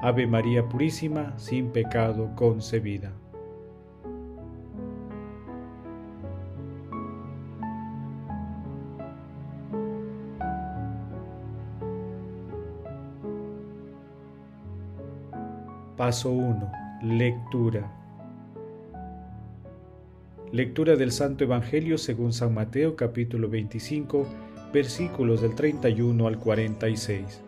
Ave María Purísima, sin pecado concebida. Paso 1. Lectura. Lectura del Santo Evangelio según San Mateo capítulo 25 versículos del 31 al 46.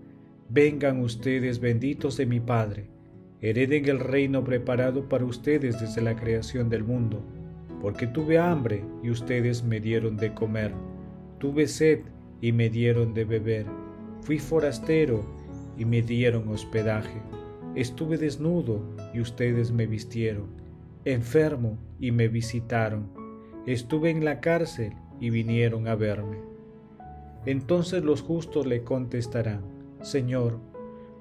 Vengan ustedes benditos de mi Padre, hereden el reino preparado para ustedes desde la creación del mundo, porque tuve hambre y ustedes me dieron de comer, tuve sed y me dieron de beber, fui forastero y me dieron hospedaje. Estuve desnudo y ustedes me vistieron, enfermo y me visitaron. Estuve en la cárcel y vinieron a verme. Entonces los justos le contestarán, Señor,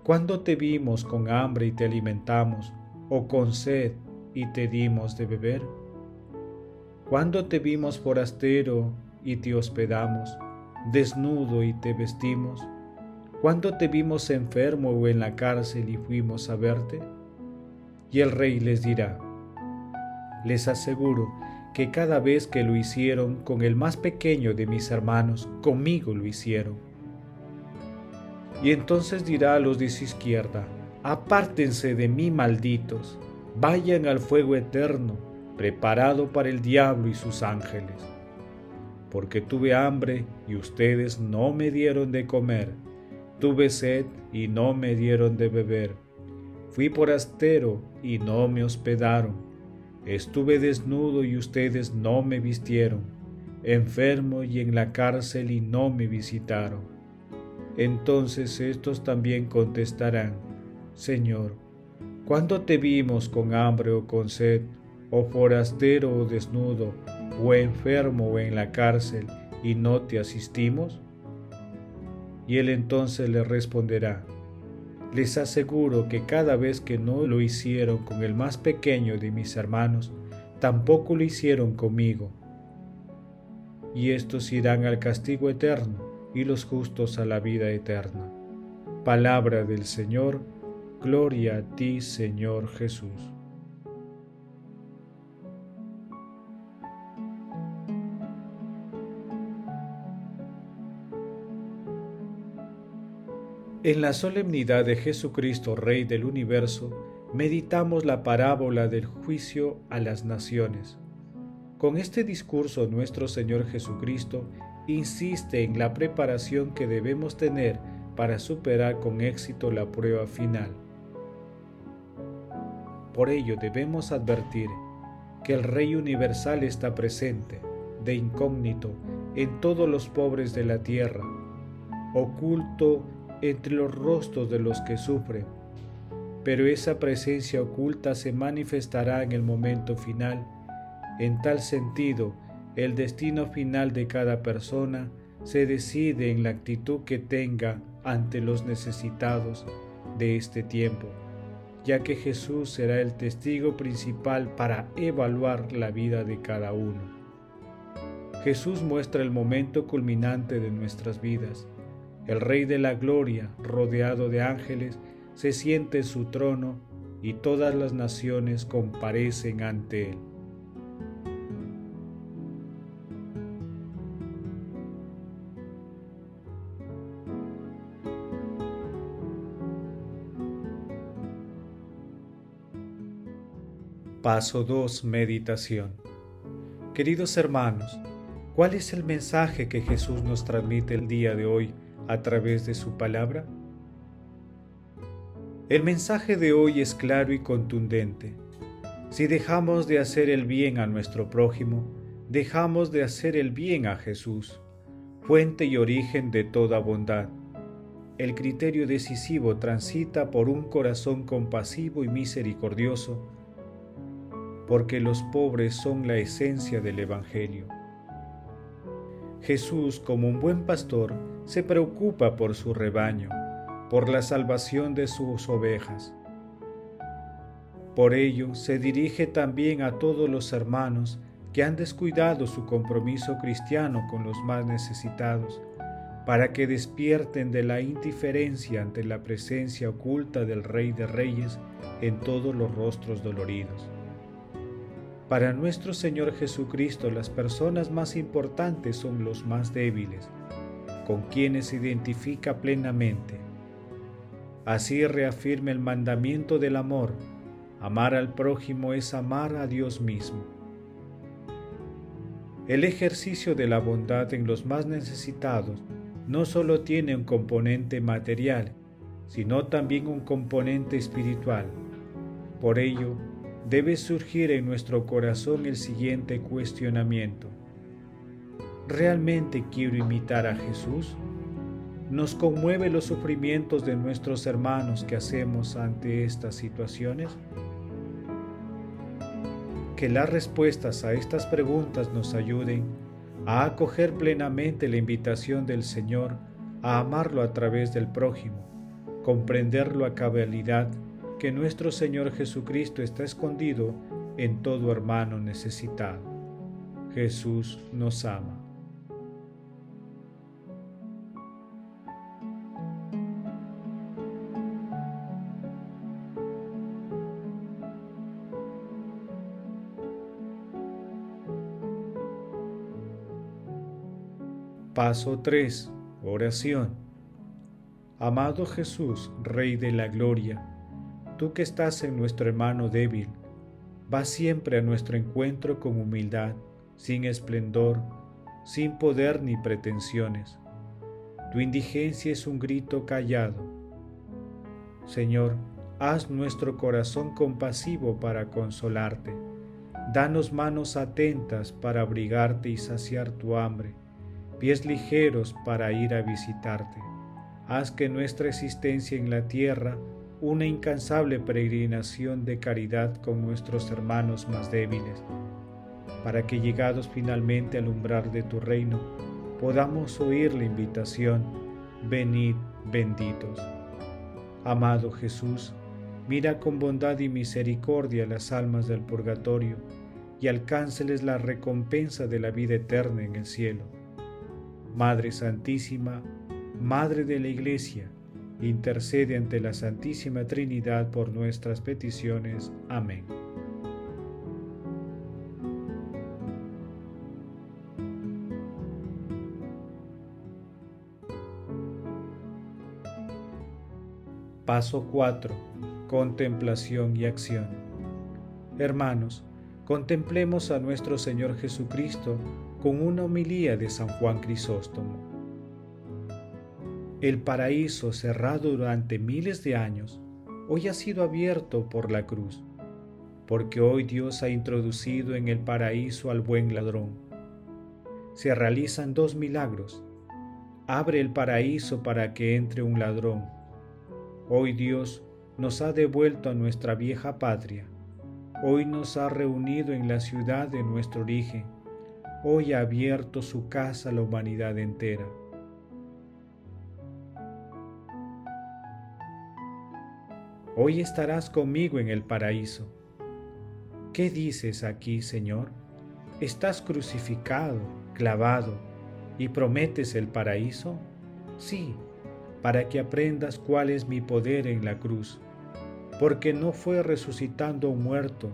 ¿cuándo te vimos con hambre y te alimentamos, o con sed y te dimos de beber? ¿Cuándo te vimos forastero y te hospedamos, desnudo y te vestimos? ¿Cuándo te vimos enfermo o en la cárcel y fuimos a verte? Y el rey les dirá, les aseguro que cada vez que lo hicieron con el más pequeño de mis hermanos, conmigo lo hicieron. Y entonces dirá a los de su izquierda, apártense de mí malditos, vayan al fuego eterno, preparado para el diablo y sus ángeles. Porque tuve hambre y ustedes no me dieron de comer Tuve sed y no me dieron de beber. Fui forastero y no me hospedaron. Estuve desnudo y ustedes no me vistieron. Enfermo y en la cárcel y no me visitaron. Entonces estos también contestarán, Señor, ¿cuándo te vimos con hambre o con sed, o forastero o desnudo, o enfermo o en la cárcel, y no te asistimos? Y él entonces le responderá, les aseguro que cada vez que no lo hicieron con el más pequeño de mis hermanos, tampoco lo hicieron conmigo. Y estos irán al castigo eterno y los justos a la vida eterna. Palabra del Señor, gloria a ti Señor Jesús. En la solemnidad de Jesucristo, Rey del universo, meditamos la parábola del juicio a las naciones. Con este discurso nuestro Señor Jesucristo insiste en la preparación que debemos tener para superar con éxito la prueba final. Por ello debemos advertir que el Rey universal está presente, de incógnito, en todos los pobres de la tierra, oculto entre los rostros de los que sufren, pero esa presencia oculta se manifestará en el momento final. En tal sentido, el destino final de cada persona se decide en la actitud que tenga ante los necesitados de este tiempo, ya que Jesús será el testigo principal para evaluar la vida de cada uno. Jesús muestra el momento culminante de nuestras vidas, el Rey de la Gloria, rodeado de ángeles, se siente en su trono y todas las naciones comparecen ante él. Paso 2. Meditación. Queridos hermanos, ¿cuál es el mensaje que Jesús nos transmite el día de hoy a través de su palabra? El mensaje de hoy es claro y contundente. Si dejamos de hacer el bien a nuestro prójimo, dejamos de hacer el bien a Jesús, fuente y origen de toda bondad. El criterio decisivo transita por un corazón compasivo y misericordioso, porque los pobres son la esencia del Evangelio. Jesús, como un buen pastor, se preocupa por su rebaño, por la salvación de sus ovejas. Por ello, se dirige también a todos los hermanos que han descuidado su compromiso cristiano con los más necesitados, para que despierten de la indiferencia ante la presencia oculta del Rey de Reyes en todos los rostros doloridos. Para nuestro Señor Jesucristo las personas más importantes son los más débiles, con quienes se identifica plenamente. Así reafirma el mandamiento del amor. Amar al prójimo es amar a Dios mismo. El ejercicio de la bondad en los más necesitados no solo tiene un componente material, sino también un componente espiritual. Por ello, debe surgir en nuestro corazón el siguiente cuestionamiento. ¿Realmente quiero imitar a Jesús? ¿Nos conmueve los sufrimientos de nuestros hermanos que hacemos ante estas situaciones? Que las respuestas a estas preguntas nos ayuden a acoger plenamente la invitación del Señor a amarlo a través del prójimo, comprenderlo a cabalidad que nuestro Señor Jesucristo está escondido en todo hermano necesitado. Jesús nos ama. Paso 3. Oración. Amado Jesús, Rey de la Gloria, tú que estás en nuestro hermano débil, vas siempre a nuestro encuentro con humildad, sin esplendor, sin poder ni pretensiones. Tu indigencia es un grito callado. Señor, haz nuestro corazón compasivo para consolarte. Danos manos atentas para abrigarte y saciar tu hambre, pies ligeros para ir a visitarte. Haz que nuestra existencia en la tierra una incansable peregrinación de caridad con nuestros hermanos más débiles, para que llegados finalmente al umbral de tu reino, podamos oír la invitación, venid benditos. Amado Jesús, mira con bondad y misericordia las almas del purgatorio y alcánceles la recompensa de la vida eterna en el cielo. Madre Santísima, Madre de la Iglesia, intercede ante la Santísima Trinidad por nuestras peticiones. Amén. Paso 4. Contemplación y acción. Hermanos, contemplemos a nuestro Señor Jesucristo con una homilía de San Juan Crisóstomo. El paraíso cerrado durante miles de años hoy ha sido abierto por la cruz, porque hoy Dios ha introducido en el paraíso al buen ladrón. Se realizan dos milagros. Abre el paraíso para que entre un ladrón. Hoy Dios nos ha devuelto a nuestra vieja patria. Hoy nos ha reunido en la ciudad de nuestro origen. Hoy ha abierto su casa a la humanidad entera. Hoy estarás conmigo en el paraíso. ¿Qué dices aquí, Señor? ¿Estás crucificado, clavado, y prometes el paraíso? Sí, para que aprendas cuál es mi poder en la cruz, porque no fue resucitando un muerto,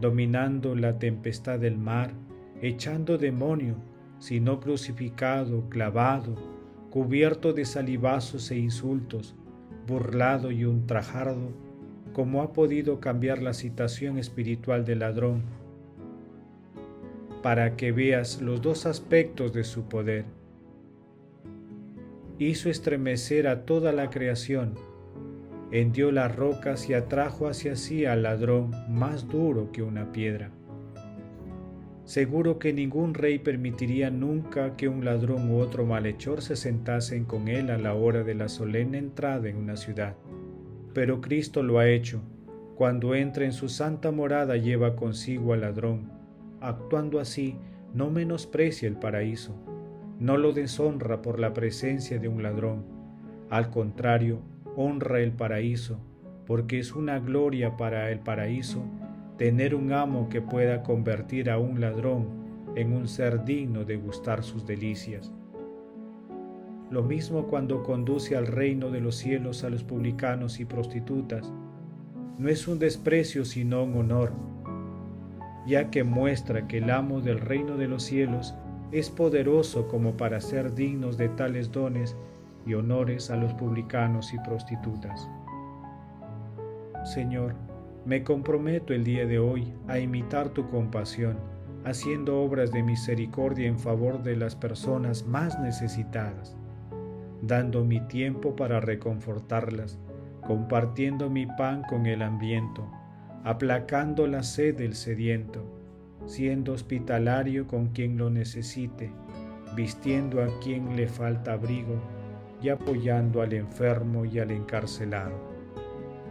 dominando la tempestad del mar, echando demonio, sino crucificado, clavado, cubierto de salivazos e insultos, burlado y ultrajado, cómo ha podido cambiar la situación espiritual del ladrón, para que veas los dos aspectos de su poder. Hizo estremecer a toda la creación, hendió las rocas y atrajo hacia sí al ladrón más duro que una piedra. Seguro que ningún rey permitiría nunca que un ladrón u otro malhechor se sentasen con él a la hora de la solemne entrada en una ciudad. Pero Cristo lo ha hecho. Cuando entra en su santa morada lleva consigo al ladrón. Actuando así, no menosprecia el paraíso, no lo deshonra por la presencia de un ladrón. Al contrario, honra el paraíso, porque es una gloria para el paraíso tener un amo que pueda convertir a un ladrón en un ser digno de gustar sus delicias. Lo mismo cuando conduce al reino de los cielos a los publicanos y prostitutas. No es un desprecio sino un honor, ya que muestra que el amo del reino de los cielos es poderoso como para ser dignos de tales dones y honores a los publicanos y prostitutas. Señor, me comprometo el día de hoy a imitar tu compasión, haciendo obras de misericordia en favor de las personas más necesitadas, dando mi tiempo para reconfortarlas, compartiendo mi pan con el hambriento, aplacando la sed del sediento, siendo hospitalario con quien lo necesite, vistiendo a quien le falta abrigo y apoyando al enfermo y al encarcelado